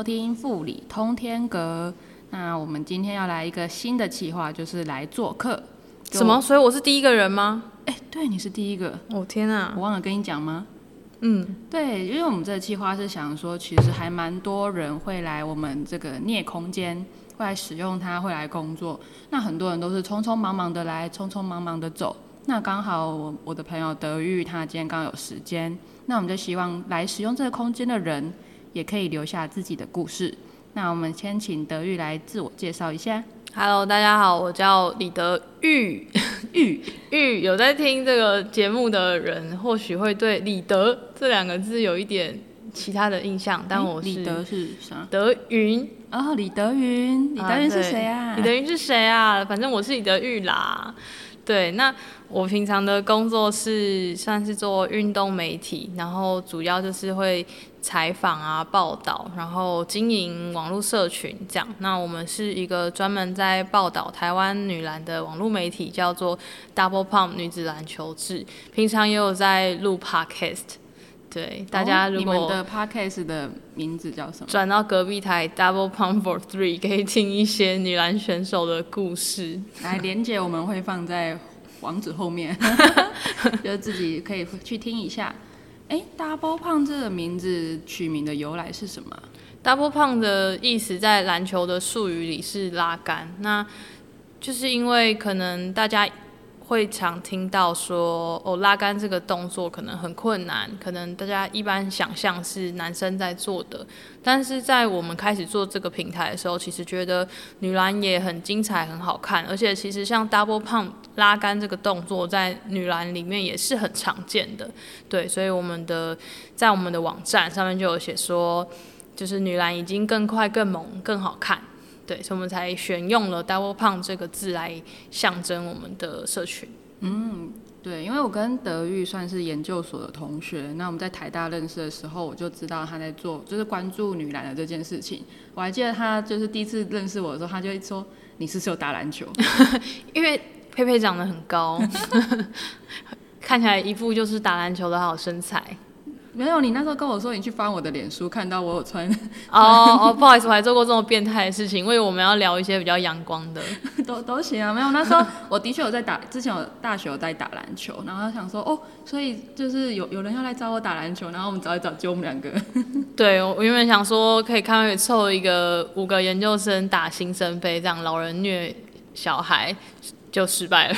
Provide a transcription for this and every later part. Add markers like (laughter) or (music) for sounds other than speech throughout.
收听富里通天阁。那我们今天要来一个新的企划，就是来做客。什么？？所以我是第一个人吗？哎、对，你是第一个，哦天啊我！忘了跟你讲吗？嗯，对，因为我们这个计划是想说，其实还蛮多人会来我们这个镍空间，会来使用它，会来工作。那很多人都是匆匆忙忙的来，匆匆忙忙的走。那刚好我我的朋友德玉他今天刚好有时间，那我们就希望来使用这个空间的人，也可以留下自己的故事。那我们先请德玉来自我介绍一下。Hello，大家好，我叫李德玉。(laughs) 玉 (laughs) 玉有在听这个节目的人，或许会对李德这两个字有一点其他的印象，但我是李德是啥？德云。哦，李德云，李德云是谁啊？李德云是谁啊？反正我是李德玉啦。对，那我平常的工作是算是做运动媒体，然后主要就是会采访啊、报道，然后经营网络社群这样。那我们是一个专门在报道台湾女篮的网络媒体，叫做 Double Pump 女子篮球志。平常也有在录 Podcast。对，大家如果、哦你们的 podcast 的名字叫什么？转到隔壁台 Double Pump for Three，可以听一些女篮选手的故事。来，连接我们会放在网址后面，(laughs) 就自己可以去听一下。哎，Double 胖这个名字取名的由来是什么啊？Double Pump 的意思在篮球的术语里是拉杆，那就是因为可能大家会常听到说，哦，拉杆这个动作可能很困难，可能大家一般想象是男生在做的，但是在我们开始做这个平台的时候，其实觉得女篮也很精彩、很好看，而且其实像 Double Pump 拉杆这个动作在女篮里面也是很常见的，对，所以我们的在我们的网站上面就有写说。就是女篮已经更快、更猛、更好看，对，所以我们才选用了 “double pump” 这个字来象征我们的社群。嗯对，因为我跟德玉算是研究所的同学，那我们在台大认识的时候，我就知道他在做，就是关注女篮的这件事情。我还记得他就是第一次认识我的时候，他就会说：“你是不是有打篮球 (laughs) 因为佩佩长得很高，(laughs) 看起来一副就是打篮球的好身材。？”没有，你那时候跟我说你去翻我的脸书，看到我有穿哦哦，不好意思，我还做过这么变态的事情，因为我们要聊一些比较阳光的。(laughs) 都都行啊，没有。那时候我的确有在打，之前有大学有在打篮球，然后想说哦，所以就是有有人要来找我打篮球，然后我们找一找，就我们两个。(laughs) 对，我原本想说可以看凑一个五个研究生打新生杯，这样老人虐小孩就失败了。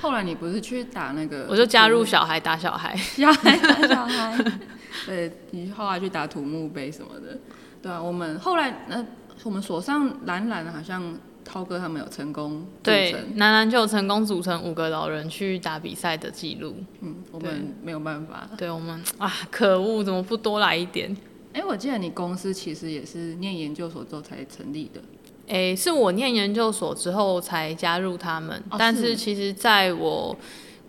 后来你不是去打那个，我就加入小孩打小孩。(laughs) 小孩打小孩，(laughs) 对你后来去打土木杯什么的，对啊，我们后来呃，我们所上蓝蓝好像涛哥他们有成功组对成，，男篮就有成功组成五个老人去打比赛的记录。嗯，我们没有办法。对我们啊，可恶，怎么不多来一点？哎、我记得你公司其实也是念研究所之后才成立的，诶，是我念研究所之后才加入他们，哦但是是其实在我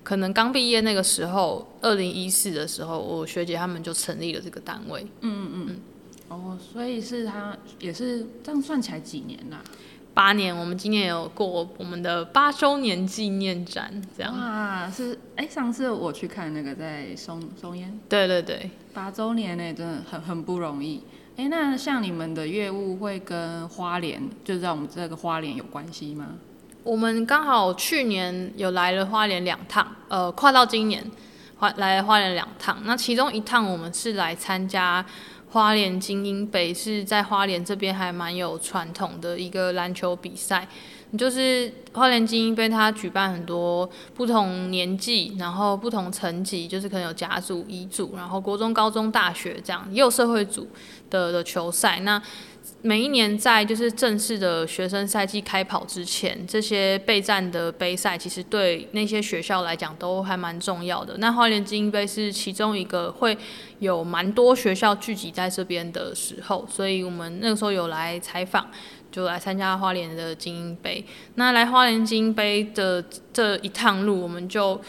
可能刚毕业那个时候，二零一四的时候，我学姐他们就成立了这个单位。嗯嗯嗯哦，所以是他也是这样算起来几年啊？八年，我们今年有过我们的八周年纪念展，这样。啊，是哎、上次我去看那个在松松烟对对对，八周年呢，真的很很不容易。哎、那像你们的业务会跟花莲，就在我们这个花莲有关系吗？我们刚好去年有来了花莲两趟，呃，跨到今年花来了花莲两趟。那其中一趟我们是来参加花莲精英杯，是在花莲这边还蛮有传统的一个篮球比赛。就是花莲精英杯，它举办很多不同年纪，然后不同层级，就是可能有甲组、乙组，然后国中、高中、大学这样，也有社会组的的球赛。那每一年在就是正式的学生赛季开跑之前，这些备战的杯赛，其实对那些学校来讲都还蛮重要的。那花莲精英杯是其中一个会有蛮多学校聚集在这边的时候，所以我们那个时候有来采访，就来参加花莲的精英杯。那来花莲精英杯的这一趟路，我们就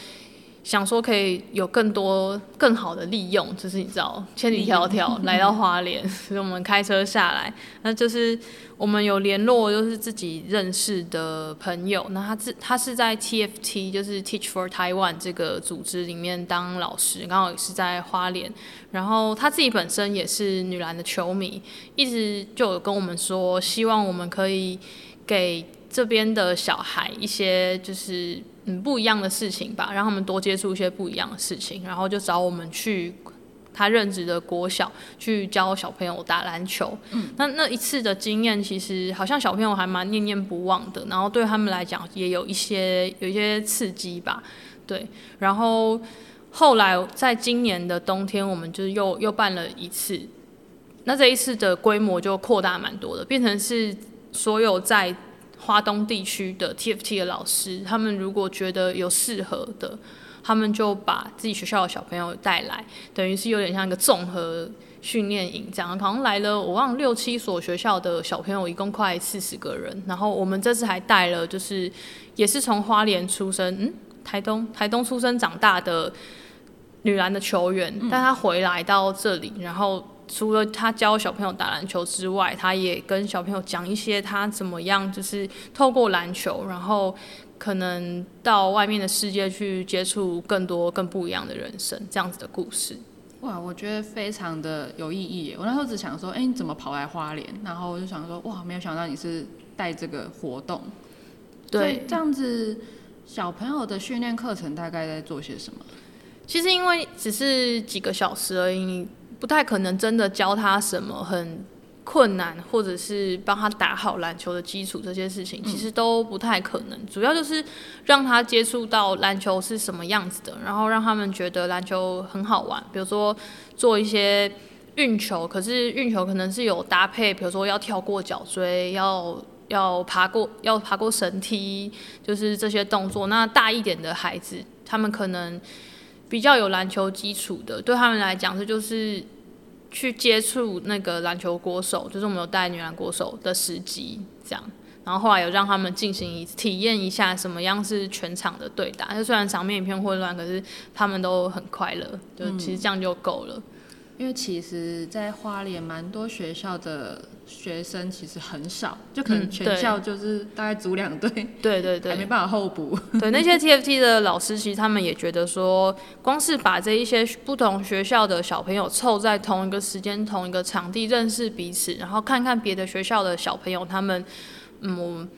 想说可以有更多更好的利用，就是你知道千里迢迢来到花莲，(laughs) 所以我们开车下来，那就是我们有联络，就是自己认识的朋友，那他自他是在 TFT，就是 Teach for Taiwan 这个组织里面当老师，刚好也是在花莲，然后他自己本身也是女篮的球迷，一直就有跟我们说，希望我们可以给这边的小孩一些就是。嗯，不一样的事情吧，让他们多接触一些不一样的事情，然后就找我们去他任职的国小去教小朋友打篮球。嗯，那那一次的经验，其实好像小朋友还蛮念念不忘的，然后对他们来讲也有一些有一些刺激吧。对，然后后来在今年的冬天，我们就又又办了一次，那这一次的规模就扩大蛮多的，变成是所有在。华东地区的 TFT 的老师，他们如果觉得有适合的，他们就把自己学校的小朋友带来，等于是有点像一个综合训练营这样。好像来了，我忘了六七所学校的小朋友，一共快四十个人。然后我们这次还带了，就是也是从花莲出生，嗯，台东台东出生长大的女篮的球员，但她回来到这里，然后。除了他教小朋友打篮球之外，他也跟小朋友讲一些他怎么样，就是透过篮球，然后可能到外面的世界去接触更多更不一样的人生，这样子的故事。哇，我觉得非常的有意义。我那时候只想说，哎，你怎么跑来花莲？然后我就想说，哇，没有想到你是带这个活动。对，这样子小朋友的训练课程大概在做些什么？其实因为只是几个小时而已。不太可能真的教他什么很困难，或者是帮他打好篮球的基础这些事情，其实都不太可能。主要就是让他接触到篮球是什么样子的，然后让他们觉得篮球很好玩。比如说做一些运球，可是运球可能是有搭配，比如说要跳过脚锥，要要爬过要爬过绳梯，就是这些动作。那大一点的孩子，他们可能。比较有篮球基础的，对他们来讲，这就是去接触那个篮球国手，就是我们有带女篮国手的时机，这样。然后后来有让他们进行一体验一下什么样是全场的对打，就虽然场面一片混乱，可是他们都很快乐，就其实这样就够了。因为其实，在花莲蛮多学校的学生其实很少，就可能全校就是大概组两队，对对对，没办法候补。对那些 TFT 的老师，其实他们也觉得说，光是把这一些不同学校的小朋友凑在同一个时间、同一个场地认识彼此，然后看看别的学校的小朋友，他们嗯，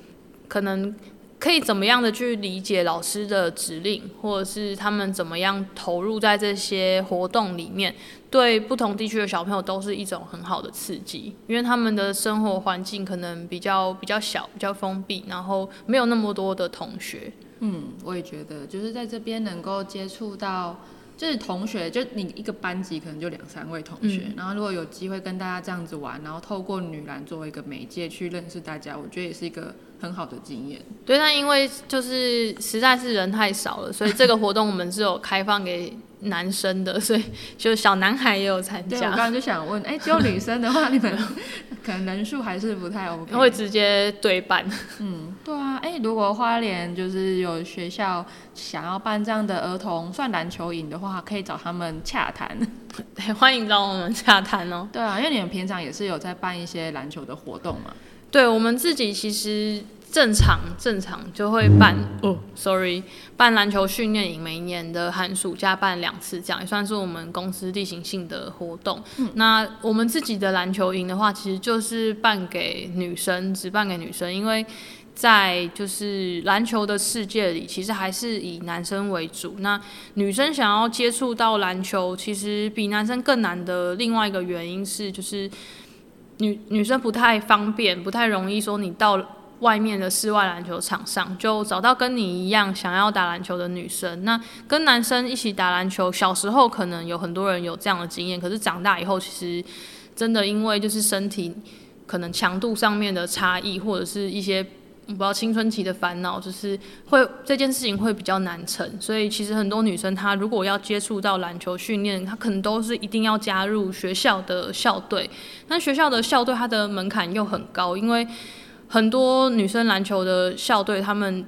可能。可以怎么样的去理解老师的指令，或者是他们怎么样投入在这些活动里面，对不同地区的小朋友都是一种很好的刺激，因为他们的生活环境可能比较比较小、比较封闭，然后没有那么多的同学。嗯，我也觉得，就是在这边能够接触到。就是同学，就你一个班级可能就两三位同学，然后如果有机会跟大家这样子玩，然后透过女篮作为一个媒介去认识大家，我觉得也是一个很好的经验。对，那因为就是实在是人太少了，所以这个活动我们是有开放给男生的，(laughs) 所以就小男孩也有参加。我刚刚就想问，哎，只有女生的话，你们 (laughs) 可能人数还是不太 OK，会直接对半。嗯，对啊，哎，如果花莲就是有学校想要办这样的儿童算篮球营的话，可以找他们洽谈。(laughs) 对，欢迎找我们洽谈哦。对啊，因为你们平常也是有在办一些篮球的活动嘛。对，我们自己其实。正常正常就会办哦，sorry，办篮球训练营，每一年的寒暑假办两次，这样也算是我们公司例行性的活动。那我们自己的篮球营的话，其实就是办给女生，只办给女生，因为在就是篮球的世界里，其实还是以男生为主。那女生想要接触到篮球，其实比男生更难的另外一个原因是，就是女女生不太方便，不太容易说你到。外面的室外篮球场上，就找到跟你一样想要打篮球的女生。那跟男生一起打篮球，小时候可能有很多人有这样的经验，可是长大以后，其实真的因为就是身体可能强度上面的差异，或者是一些不知道青春期的烦恼，就是会这件事情会比较难成。所以其实很多女生她如果要接触到篮球训练，她可能都是一定要加入学校的校队。那学校的校队它的门槛又很高，因为很多女生篮球的校队，他们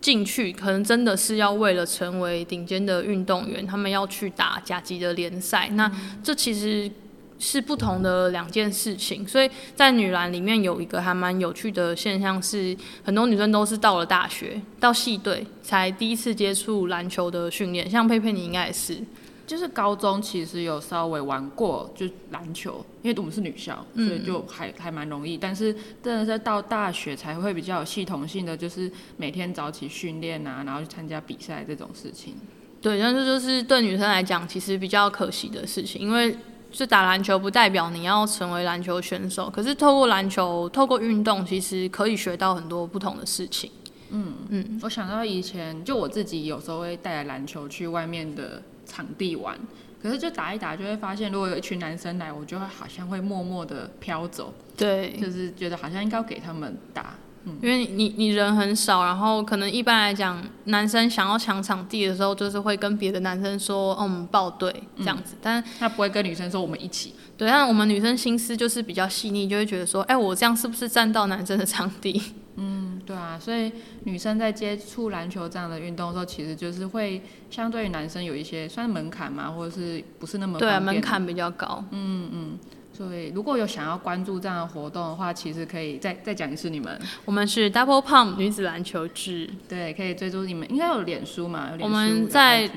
进去，可能真的是要为了成为顶尖的运动员，他们要去打甲级的联赛。那这其实是不同的两件事情。所以在女篮里面有一个还蛮有趣的现象是，很多女生都是到了大学到系队才第一次接触篮球的训练，像佩佩你应该也是。就是高中其实有稍微玩过，就篮球，因为我们是女校，所以就还还蛮容易。但是真的是到大学才会比较有系统性的，就是每天早起训练啊，然后去参加比赛这种事情。对，但是就是对女生来讲，其实比较可惜的事情，因为是打篮球不代表你要成为篮球选手，可是透过篮球，透过运动，其实可以学到很多不同的事情。嗯嗯，我想到以前就我自己有时候会带篮球去外面的。场地玩，可是就打一打就会发现，如果有一群男生来，我就会好像会默默的飘走。对，就是觉得好像应该要给他们打，嗯，因为你你人很少，然后可能一般来讲，男生想要抢场地的时候，就是会跟别的男生说，哦，我们报队这样子，但他不会跟女生说我们一起。对，但我们女生心思就是比较细腻，就会觉得说，哎，我这样是不是占到男生的场地？嗯，对啊，所以女生在接触篮球这样的运动的时候，其实就是会相对于男生有一些算门槛嘛，或者是不是那么对门槛比较高。嗯嗯，所以如果有想要关注这样的活动的话，其实可以再再讲一次你们。我们是 Double Pump 女子篮球制。对，可以追踪你们，应该有脸书嘛？我们在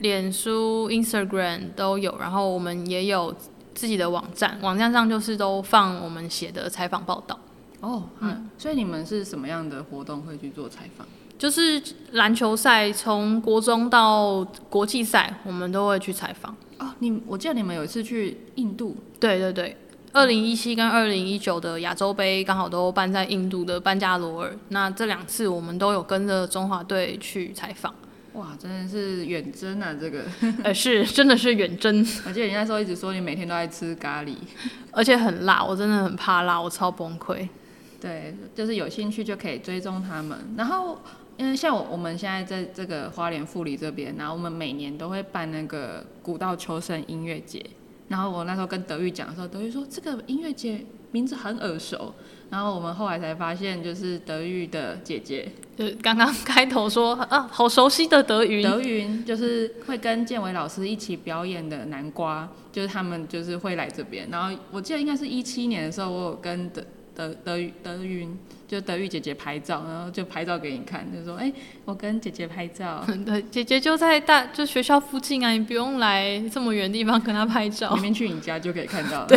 脸书、Instagram 都有，然后我们也有自己的网站，网站上就是都放我们写的采访报道。哦，嗯，所以你们是什么样的活动会去做采访？就是篮球赛，从国中到国际赛，我们都会去采访。哦，你我记得你们有一次去印度。对对对，二零一七跟二零一九的亚洲杯刚好都办在印度的班加罗尔。那这两次我们都有跟着中华队去采访。哇，真的是远征啊！这个，(laughs) 呃，是，真的是远征。我记得你那时候一直说你每天都在吃咖喱，(laughs) 而且很辣，我真的很怕辣，我超崩溃。对，就是有兴趣就可以追踪他们。然后，因为像我我们现在在这个花莲富里这边，然后我们每年都会办那个古道求生音乐节。然后我那时候跟德玉讲的时候，德玉说这个音乐节名字很耳熟。然后我们后来才发现，就是德玉的姐姐，就是刚刚开头说啊，好熟悉的德云。德云就是会跟建伟老师一起表演的南瓜，就是他们就是会来这边。然后我记得应该是一七年的时候，我有跟德。德德德云就德玉姐姐拍照，然后就拍照给你看，就说：“哎，我跟姐姐拍照。(laughs) ”对，姐姐就在大就学校附近啊，你不用来这么远地方跟她拍照，明明去你家就可以看到。对，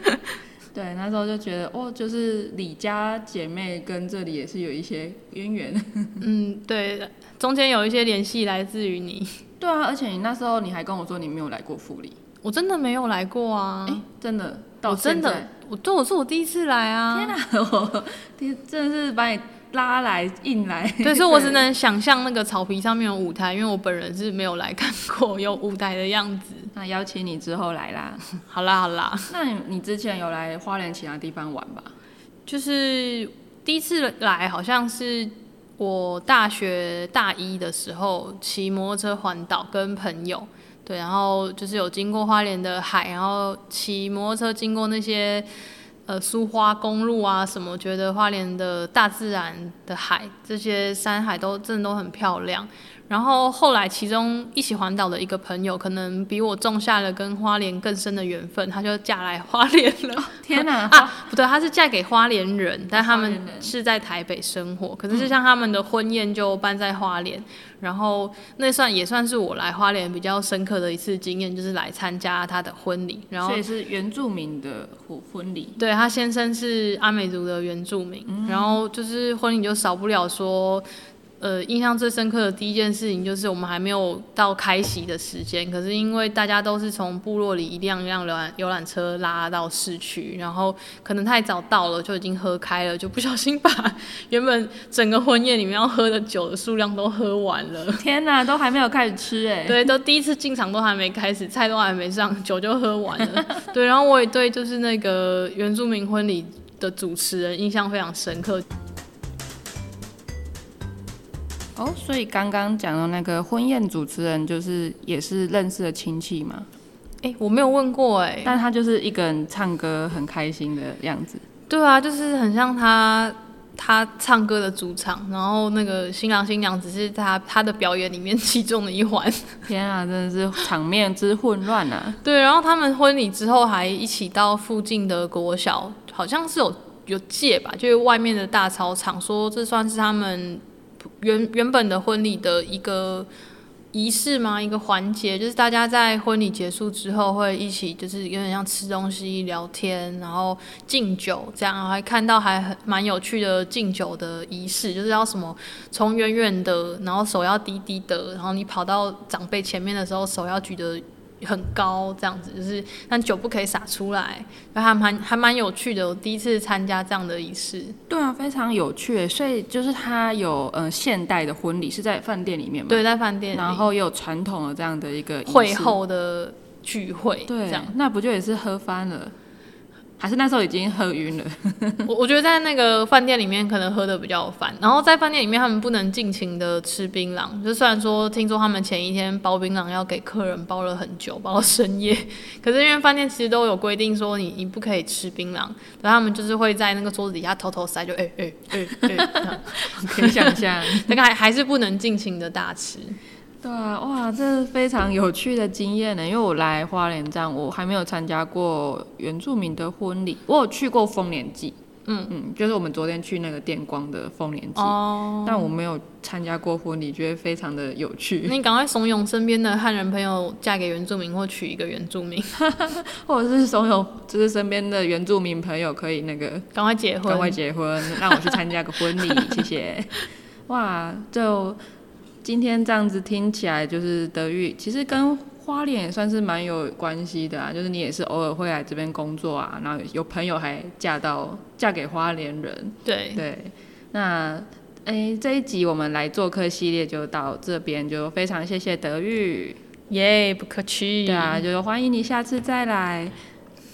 (laughs) 对，那时候就觉得哦，就是李家姐妹跟这里也是有一些渊源。(laughs) 嗯，对，中间有一些联系来自于你。对啊，而且你那时候你还跟我说你没有来过富里，我真的没有来过啊！哎，真的。我真的，我对我是我第一次来啊！天哪，(laughs) 我天，真的是把你拉来硬来。(laughs) 对，所以我只能想象那个草皮上面有舞台，因为我本人是没有来看过有舞台的样子。(laughs) 那邀请你之后来啦。好啦好啦，那你你之前有来花莲其他地方玩吧？就是第一次来，好像是我大学大一的时候骑摩托车环岛，跟朋友。对，然后就是有经过花莲的海，然后骑摩托车经过那些呃苏花公路啊什么，觉得花莲的大自然的海，这些山海都真的都很漂亮。然后后来，其中一起环岛的一个朋友，可能比我种下了跟花莲更深的缘分，她就嫁来花莲了。天哪！(laughs) 啊，不对，她是嫁给花莲人，但他们是在台北生活。可是，就像他们的婚宴就办在花莲，然后那算也算是我来花莲比较深刻的一次经验，就是来参加他的婚礼。然后，所以是原住民的婚婚礼。对他先生是阿美族的原住民，然后就是婚礼就少不了说。呃，印象最深刻的第一件事情就是我们还没有到开席的时间，可是因为大家都是从部落里一辆一辆游览游览车拉到市区，然后可能太早到了就已经喝开了，就不小心把原本整个婚宴里面要喝的酒的数量都喝完了。(laughs) 天哪，都还没有开始吃哎！对，都第一次进场都还没开始，菜都还没上，酒就喝完了。(laughs) 对，然后我也对就是那个原住民婚礼的主持人印象非常深刻。哦，所以刚刚讲的那个婚宴主持人，就是也是认识的亲戚吗？哎，我没有问过哎，但他就是一个人唱歌很开心的样子。对啊，就是很像他他唱歌的主场，然后那个新郎新娘只是他他的表演里面其中的一环。(laughs) 天啊，真的是场面之混乱啊！对，然后他们婚礼之后还一起到附近的国小，好像是有有借吧，就是外面的大操场，说这算是他们原原本的婚礼的一个。仪式吗？一个环节就是大家在婚礼结束之后会一起，就是有点像吃东西、聊天，然后敬酒这样。还看到还很蛮有趣的敬酒的仪式，就是要什么从远远的，然后手要低低的，然后你跑到长辈前面的时候，手要举得。很高这样子，就是但酒不可以洒出来，还蛮还蛮有趣的。我第一次参加这样的仪式，对啊，非常有趣。所以就是它有呃现代的婚礼是在饭店里面嘛？对，在饭店，然后也有传统的这样的一个会后的聚会，对，这样那不就也是喝翻了？还是那时候已经喝晕了。(laughs) 我我觉得在那个饭店里面可能喝的比较烦，然后在饭店里面他们不能尽情的吃槟榔。就虽然说听说他们前一天包槟榔要给客人包了很久，包到深夜，(laughs) 可是因为饭店其实都有规定说你你不可以吃槟榔，然后他们就是会在那个桌子底下偷偷塞，就哎哎哎哎，(laughs) 可以想象，那个还还是不能尽情的大吃。对啊，哇，这是非常有趣的经验呢。因为我来花莲站，我还没有参加过原住民的婚礼。我有去过丰年祭，嗯嗯，就是我们昨天去那个电光的丰年祭，哦，但我没有参加过婚礼，觉得非常的有趣。你赶快怂恿身边的汉人朋友嫁给原住民，或娶一个原住民，(laughs) 或者是怂恿就是身边的原住民朋友可以那个赶快结婚，赶快结婚，让我去参加个婚礼，谢谢。(laughs) 哇，就。今天这样子听起来，就是德育其实跟花莲也算是蛮有关系的啊。就是你也是偶尔会来这边工作啊，然后有朋友还嫁到嫁给花莲人。对对，那哎这一集我们来做客系列就到这边，就非常谢谢德育，耶不客气。对啊，就欢迎你下次再来。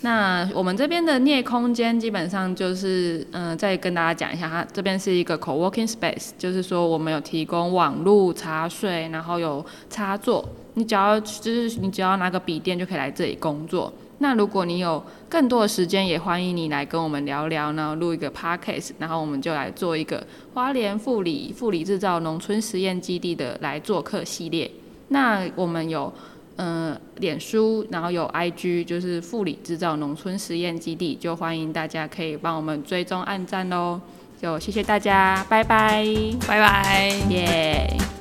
那我们这边的镍空间基本上就是，嗯，再跟大家讲一下，它这边是一个 co-working space，就是说我们有提供网络、茶水，然后有插座，你只要就是你只要拿个笔电就可以来这里工作。那如果你有更多的时间，也欢迎你来跟我们聊聊，然后录一个 podcast，然后我们就来做一个花莲富里富里制造农村实验基地的来做客系列。那我们有。嗯，脸书，然后有 IG，就是富里制造农村实验基地，就欢迎大家可以帮我们追踪按赞喽，就谢谢大家，拜拜，拜拜，耶。